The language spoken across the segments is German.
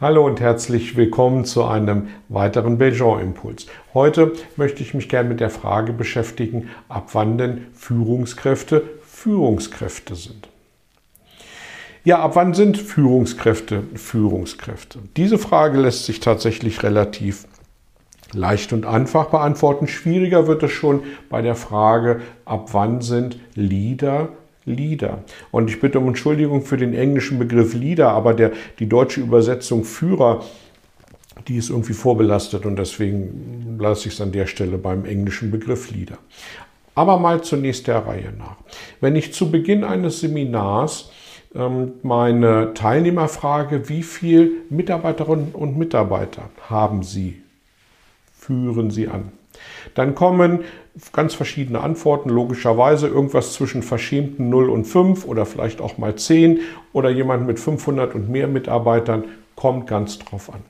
Hallo und herzlich willkommen zu einem weiteren Belgian-Impuls. Heute möchte ich mich gerne mit der Frage beschäftigen, ab wann denn Führungskräfte Führungskräfte sind. Ja, ab wann sind Führungskräfte Führungskräfte? Diese Frage lässt sich tatsächlich relativ leicht und einfach beantworten. Schwieriger wird es schon bei der Frage, ab wann sind Leader Leader. Und ich bitte um Entschuldigung für den englischen Begriff Leader, aber der, die deutsche Übersetzung Führer, die ist irgendwie vorbelastet und deswegen lasse ich es an der Stelle beim englischen Begriff Leader. Aber mal zunächst der Reihe nach. Wenn ich zu Beginn eines Seminars ähm, meine Teilnehmer frage, wie viele Mitarbeiterinnen und Mitarbeiter haben Sie, führen Sie an? Dann kommen ganz verschiedene Antworten, logischerweise irgendwas zwischen verschämten 0 und 5 oder vielleicht auch mal 10 oder jemand mit 500 und mehr Mitarbeitern, kommt ganz drauf an.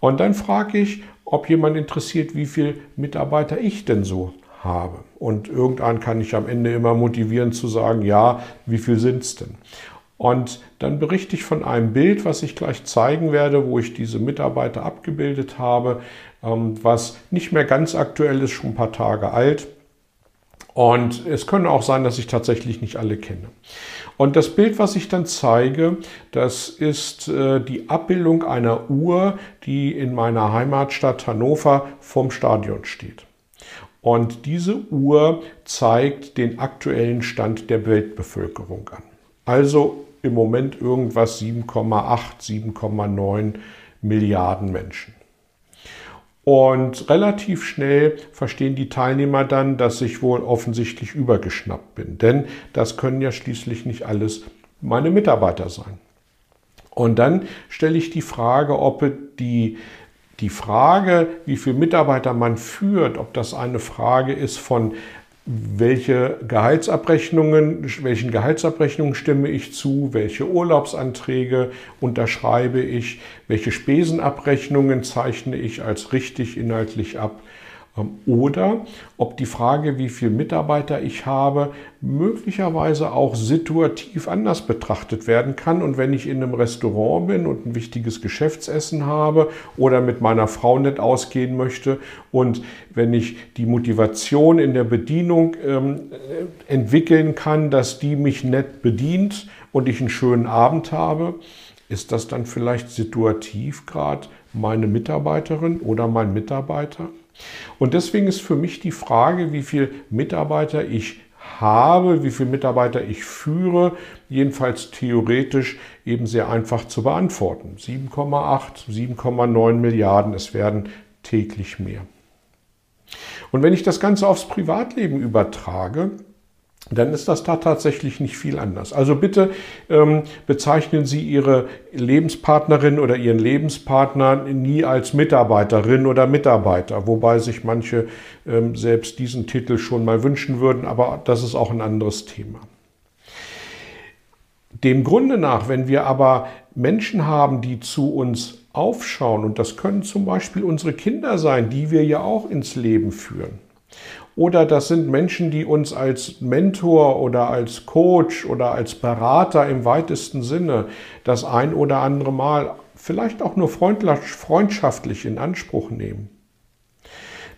Und dann frage ich, ob jemand interessiert, wie viele Mitarbeiter ich denn so habe. Und irgendwann kann ich am Ende immer motivieren zu sagen, ja, wie viel sind es denn? Und dann berichte ich von einem Bild, was ich gleich zeigen werde, wo ich diese Mitarbeiter abgebildet habe, was nicht mehr ganz aktuell ist, schon ein paar Tage alt. Und es könnte auch sein, dass ich tatsächlich nicht alle kenne. Und das Bild, was ich dann zeige, das ist äh, die Abbildung einer Uhr, die in meiner Heimatstadt Hannover vom Stadion steht. Und diese Uhr zeigt den aktuellen Stand der Weltbevölkerung an. Also im Moment irgendwas 7,8, 7,9 Milliarden Menschen. Und relativ schnell verstehen die Teilnehmer dann, dass ich wohl offensichtlich übergeschnappt bin. Denn das können ja schließlich nicht alles meine Mitarbeiter sein. Und dann stelle ich die Frage, ob die, die Frage, wie viele Mitarbeiter man führt, ob das eine Frage ist von welche Gehaltsabrechnungen, welchen Gehaltsabrechnungen stimme ich zu, welche Urlaubsanträge unterschreibe ich, welche Spesenabrechnungen zeichne ich als richtig inhaltlich ab oder ob die Frage, wie viele Mitarbeiter ich habe, möglicherweise auch situativ anders betrachtet werden kann. Und wenn ich in einem Restaurant bin und ein wichtiges Geschäftsessen habe oder mit meiner Frau nett ausgehen möchte und wenn ich die Motivation in der Bedienung ähm, entwickeln kann, dass die mich nett bedient und ich einen schönen Abend habe, ist das dann vielleicht situativ gerade meine Mitarbeiterin oder mein Mitarbeiter? Und deswegen ist für mich die Frage, wie viele Mitarbeiter ich habe, wie viele Mitarbeiter ich führe, jedenfalls theoretisch eben sehr einfach zu beantworten. 7,8, 7,9 Milliarden, es werden täglich mehr. Und wenn ich das Ganze aufs Privatleben übertrage, dann ist das da tatsächlich nicht viel anders. Also bitte ähm, bezeichnen Sie Ihre Lebenspartnerin oder Ihren Lebenspartner nie als Mitarbeiterin oder Mitarbeiter, wobei sich manche ähm, selbst diesen Titel schon mal wünschen würden, aber das ist auch ein anderes Thema. Dem Grunde nach, wenn wir aber Menschen haben, die zu uns aufschauen, und das können zum Beispiel unsere Kinder sein, die wir ja auch ins Leben führen, oder das sind Menschen, die uns als Mentor oder als Coach oder als Berater im weitesten Sinne das ein oder andere Mal vielleicht auch nur freundschaftlich in Anspruch nehmen.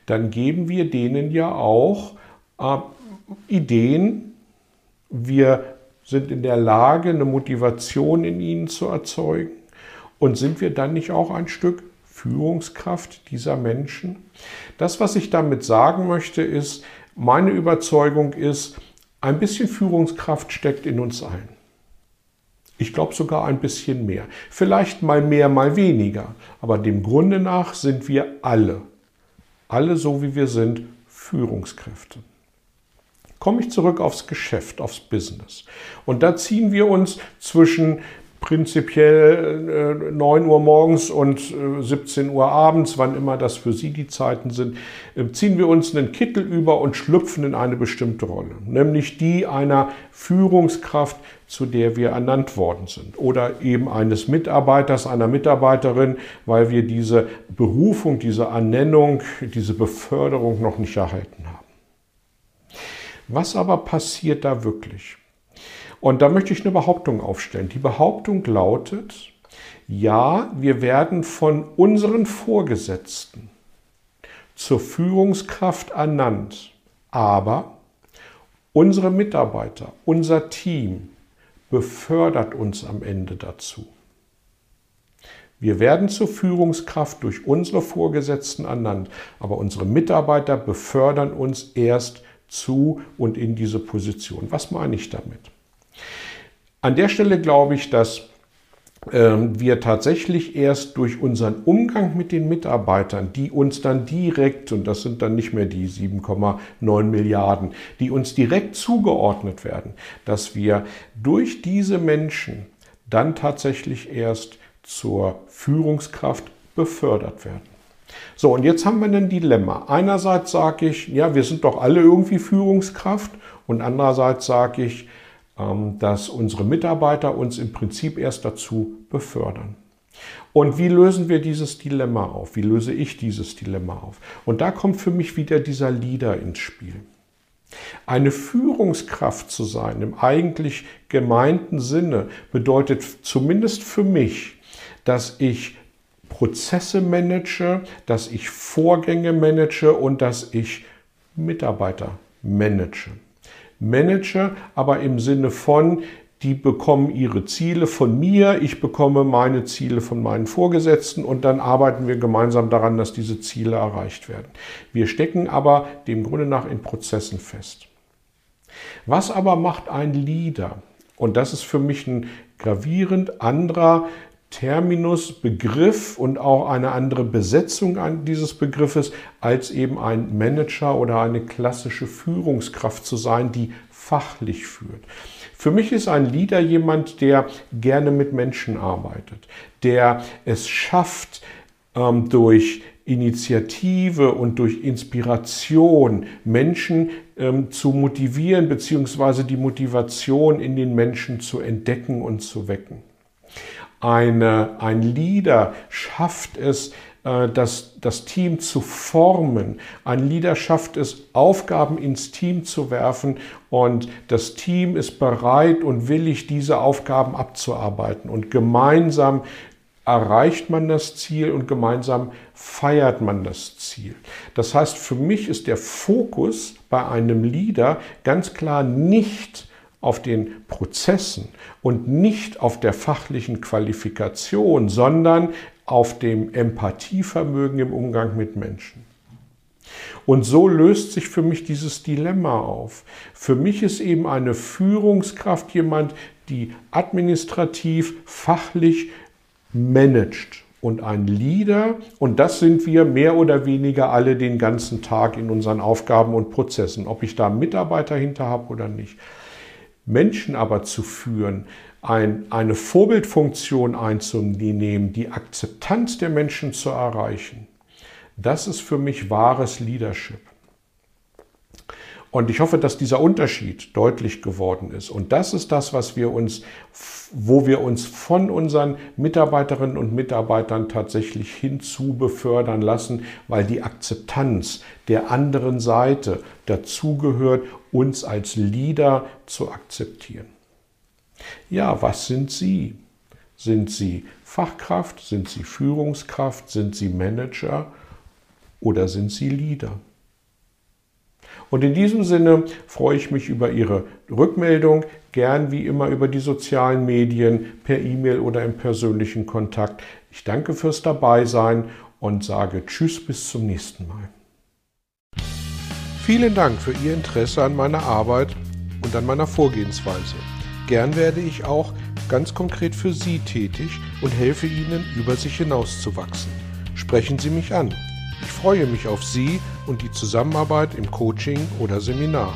Dann geben wir denen ja auch äh, Ideen. Wir sind in der Lage, eine Motivation in ihnen zu erzeugen. Und sind wir dann nicht auch ein Stück Führungskraft dieser Menschen. Das, was ich damit sagen möchte, ist, meine Überzeugung ist, ein bisschen Führungskraft steckt in uns ein. Ich glaube sogar ein bisschen mehr. Vielleicht mal mehr, mal weniger. Aber dem Grunde nach sind wir alle, alle so wie wir sind, Führungskräfte. Komme ich zurück aufs Geschäft, aufs Business. Und da ziehen wir uns zwischen prinzipiell äh, 9 Uhr morgens und äh, 17 Uhr abends, wann immer das für Sie die Zeiten sind, äh, ziehen wir uns einen Kittel über und schlüpfen in eine bestimmte Rolle, nämlich die einer Führungskraft, zu der wir ernannt worden sind oder eben eines Mitarbeiters, einer Mitarbeiterin, weil wir diese Berufung, diese Ernennung, diese Beförderung noch nicht erhalten haben. Was aber passiert da wirklich? Und da möchte ich eine Behauptung aufstellen. Die Behauptung lautet, ja, wir werden von unseren Vorgesetzten zur Führungskraft ernannt, aber unsere Mitarbeiter, unser Team befördert uns am Ende dazu. Wir werden zur Führungskraft durch unsere Vorgesetzten ernannt, aber unsere Mitarbeiter befördern uns erst zu und in diese Position. Was meine ich damit? An der Stelle glaube ich, dass ähm, wir tatsächlich erst durch unseren Umgang mit den Mitarbeitern, die uns dann direkt, und das sind dann nicht mehr die 7,9 Milliarden, die uns direkt zugeordnet werden, dass wir durch diese Menschen dann tatsächlich erst zur Führungskraft befördert werden. So, und jetzt haben wir ein Dilemma. Einerseits sage ich, ja, wir sind doch alle irgendwie Führungskraft und andererseits sage ich, dass unsere Mitarbeiter uns im Prinzip erst dazu befördern. Und wie lösen wir dieses Dilemma auf? Wie löse ich dieses Dilemma auf? Und da kommt für mich wieder dieser Leader ins Spiel. Eine Führungskraft zu sein im eigentlich gemeinten Sinne bedeutet zumindest für mich, dass ich Prozesse manage, dass ich Vorgänge manage und dass ich Mitarbeiter manage. Manager, aber im Sinne von, die bekommen ihre Ziele von mir, ich bekomme meine Ziele von meinen Vorgesetzten und dann arbeiten wir gemeinsam daran, dass diese Ziele erreicht werden. Wir stecken aber dem Grunde nach in Prozessen fest. Was aber macht ein Leader? Und das ist für mich ein gravierend anderer Terminus, Begriff und auch eine andere Besetzung dieses Begriffes, als eben ein Manager oder eine klassische Führungskraft zu sein, die fachlich führt. Für mich ist ein Leader jemand, der gerne mit Menschen arbeitet, der es schafft, ähm, durch Initiative und durch Inspiration Menschen ähm, zu motivieren, beziehungsweise die Motivation in den Menschen zu entdecken und zu wecken eine, ein Leader schafft es, äh, das, das Team zu formen. Ein Leader schafft es, Aufgaben ins Team zu werfen und das Team ist bereit und willig, diese Aufgaben abzuarbeiten. Und gemeinsam erreicht man das Ziel und gemeinsam feiert man das Ziel. Das heißt, für mich ist der Fokus bei einem Leader ganz klar nicht auf den Prozessen und nicht auf der fachlichen Qualifikation, sondern auf dem Empathievermögen im Umgang mit Menschen. Und so löst sich für mich dieses Dilemma auf. Für mich ist eben eine Führungskraft jemand, die administrativ, fachlich managt. Und ein Leader, und das sind wir mehr oder weniger alle den ganzen Tag in unseren Aufgaben und Prozessen, ob ich da Mitarbeiter hinter habe oder nicht. Menschen aber zu führen, ein, eine Vorbildfunktion einzunehmen, die Akzeptanz der Menschen zu erreichen, das ist für mich wahres Leadership. Und ich hoffe, dass dieser Unterschied deutlich geworden ist. Und das ist das, was wir uns, wo wir uns von unseren Mitarbeiterinnen und Mitarbeitern tatsächlich hinzu befördern lassen, weil die Akzeptanz der anderen Seite dazugehört, uns als Leader zu akzeptieren. Ja, was sind Sie? Sind Sie Fachkraft? Sind Sie Führungskraft? Sind Sie Manager? Oder sind Sie Leader? Und in diesem Sinne freue ich mich über Ihre Rückmeldung, gern wie immer über die sozialen Medien, per E-Mail oder im persönlichen Kontakt. Ich danke fürs Dabeisein und sage Tschüss bis zum nächsten Mal. Vielen Dank für Ihr Interesse an meiner Arbeit und an meiner Vorgehensweise. Gern werde ich auch ganz konkret für Sie tätig und helfe Ihnen, über sich hinauszuwachsen. Sprechen Sie mich an. Ich freue mich auf Sie und die Zusammenarbeit im Coaching oder Seminar.